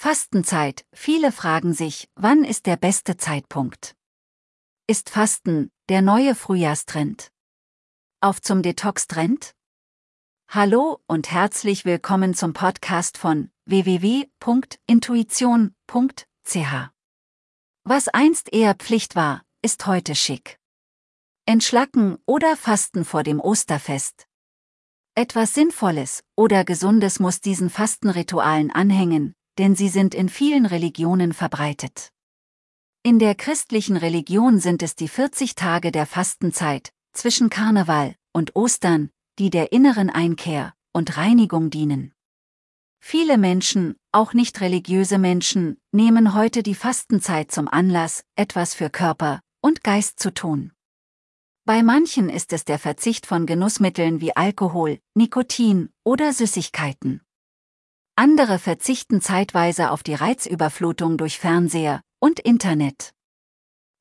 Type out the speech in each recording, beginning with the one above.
Fastenzeit. Viele fragen sich, wann ist der beste Zeitpunkt? Ist Fasten der neue Frühjahrstrend? Auf zum Detox-Trend? Hallo und herzlich willkommen zum Podcast von www.intuition.ch. Was einst eher Pflicht war, ist heute schick. Entschlacken oder Fasten vor dem Osterfest. Etwas Sinnvolles oder Gesundes muss diesen Fastenritualen anhängen, denn sie sind in vielen Religionen verbreitet. In der christlichen Religion sind es die 40 Tage der Fastenzeit zwischen Karneval und Ostern, die der inneren Einkehr und Reinigung dienen. Viele Menschen, auch nicht religiöse Menschen, nehmen heute die Fastenzeit zum Anlass, etwas für Körper und Geist zu tun. Bei manchen ist es der Verzicht von Genussmitteln wie Alkohol, Nikotin oder Süßigkeiten. Andere verzichten zeitweise auf die Reizüberflutung durch Fernseher und Internet.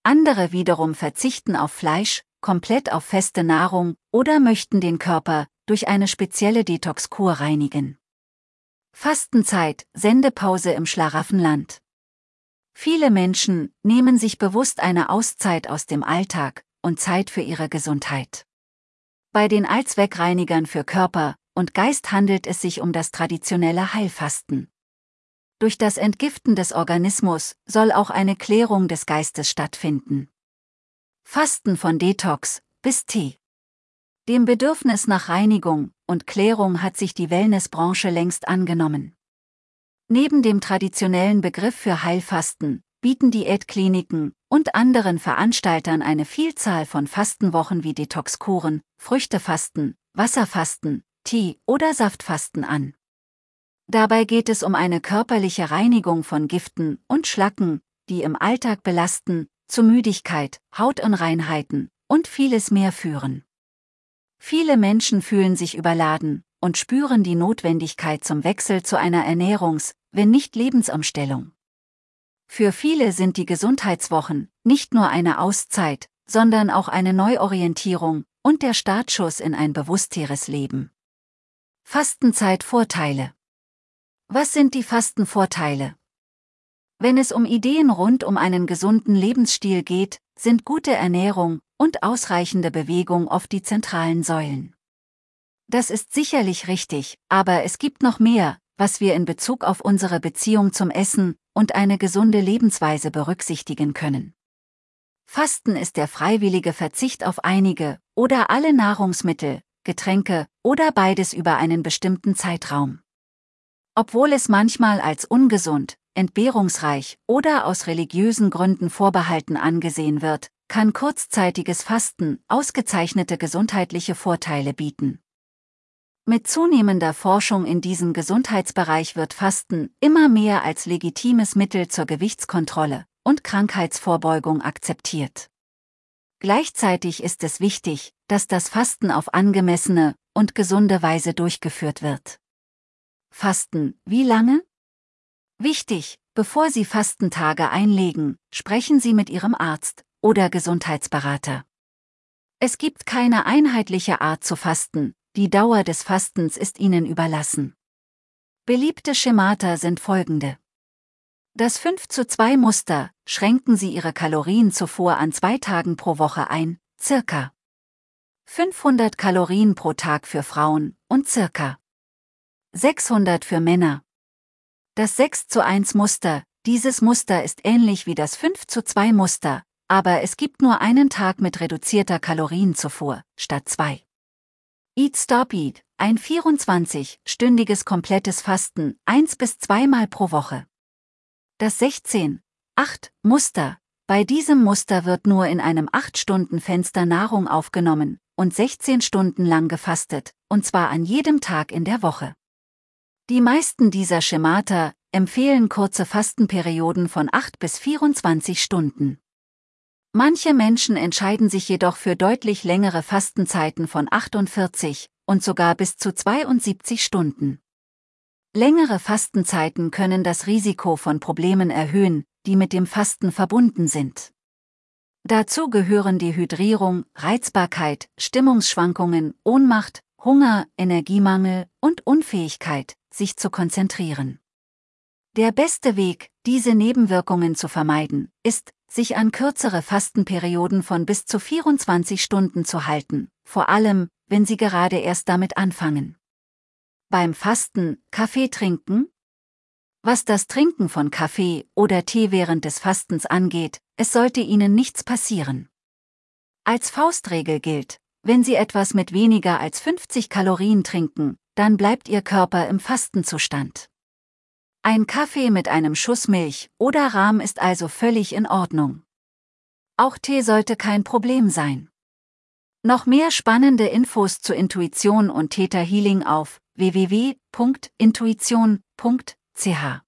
Andere wiederum verzichten auf Fleisch, komplett auf feste Nahrung oder möchten den Körper durch eine spezielle Detox-Kur reinigen. Fastenzeit, Sendepause im Schlaraffenland. Viele Menschen nehmen sich bewusst eine Auszeit aus dem Alltag und Zeit für ihre Gesundheit. Bei den Allzweckreinigern für Körper, und Geist handelt es sich um das traditionelle Heilfasten. Durch das Entgiften des Organismus soll auch eine Klärung des Geistes stattfinden. Fasten von Detox bis Tee. Dem Bedürfnis nach Reinigung und Klärung hat sich die Wellnessbranche längst angenommen. Neben dem traditionellen Begriff für Heilfasten bieten Diätkliniken und anderen Veranstaltern eine Vielzahl von Fastenwochen wie Detoxkuren, Früchtefasten, Wasserfasten, Tee- oder Saftfasten an. Dabei geht es um eine körperliche Reinigung von Giften und Schlacken, die im Alltag belasten, zu Müdigkeit, Hautunreinheiten und vieles mehr führen. Viele Menschen fühlen sich überladen und spüren die Notwendigkeit zum Wechsel zu einer Ernährungs-, wenn nicht Lebensumstellung. Für viele sind die Gesundheitswochen nicht nur eine Auszeit, sondern auch eine Neuorientierung und der Startschuss in ein bewussteres Leben. Fastenzeit-Vorteile. Was sind die Fastenvorteile? Wenn es um Ideen rund um einen gesunden Lebensstil geht, sind gute Ernährung und ausreichende Bewegung oft die zentralen Säulen. Das ist sicherlich richtig, aber es gibt noch mehr, was wir in Bezug auf unsere Beziehung zum Essen und eine gesunde Lebensweise berücksichtigen können. Fasten ist der freiwillige Verzicht auf einige oder alle Nahrungsmittel, Getränke oder beides über einen bestimmten Zeitraum. Obwohl es manchmal als ungesund, entbehrungsreich oder aus religiösen Gründen vorbehalten angesehen wird, kann kurzzeitiges Fasten ausgezeichnete gesundheitliche Vorteile bieten. Mit zunehmender Forschung in diesem Gesundheitsbereich wird Fasten immer mehr als legitimes Mittel zur Gewichtskontrolle und Krankheitsvorbeugung akzeptiert. Gleichzeitig ist es wichtig, dass das Fasten auf angemessene und gesunde Weise durchgeführt wird. Fasten, wie lange? Wichtig, bevor Sie Fastentage einlegen, sprechen Sie mit Ihrem Arzt oder Gesundheitsberater. Es gibt keine einheitliche Art zu fasten, die Dauer des Fastens ist Ihnen überlassen. Beliebte Schemata sind folgende. Das 5 zu 2 Muster, schränken Sie Ihre Kalorien zuvor an zwei Tagen pro Woche ein, circa 500 Kalorien pro Tag für Frauen und circa 600 für Männer. Das 6 zu 1 Muster, dieses Muster ist ähnlich wie das 5 zu 2 Muster, aber es gibt nur einen Tag mit reduzierter Kalorienzufuhr, statt zwei. Eat Stop Eat, ein 24-stündiges komplettes Fasten, eins bis zweimal pro Woche. Das 16, 8 Muster, bei diesem Muster wird nur in einem 8-Stunden-Fenster Nahrung aufgenommen, und 16 Stunden lang gefastet, und zwar an jedem Tag in der Woche. Die meisten dieser Schemata empfehlen kurze Fastenperioden von 8 bis 24 Stunden. Manche Menschen entscheiden sich jedoch für deutlich längere Fastenzeiten von 48 und sogar bis zu 72 Stunden. Längere Fastenzeiten können das Risiko von Problemen erhöhen, die mit dem Fasten verbunden sind. Dazu gehören Dehydrierung, Reizbarkeit, Stimmungsschwankungen, Ohnmacht, Hunger, Energiemangel und Unfähigkeit, sich zu konzentrieren. Der beste Weg, diese Nebenwirkungen zu vermeiden, ist, sich an kürzere Fastenperioden von bis zu 24 Stunden zu halten, vor allem, wenn Sie gerade erst damit anfangen. Beim Fasten Kaffee trinken? Was das Trinken von Kaffee oder Tee während des Fastens angeht, es sollte Ihnen nichts passieren. Als Faustregel gilt, wenn Sie etwas mit weniger als 50 Kalorien trinken, dann bleibt Ihr Körper im Fastenzustand. Ein Kaffee mit einem Schuss Milch oder Rahm ist also völlig in Ordnung. Auch Tee sollte kein Problem sein. Noch mehr spannende Infos zu Intuition und Theta Healing auf www.intuition.ch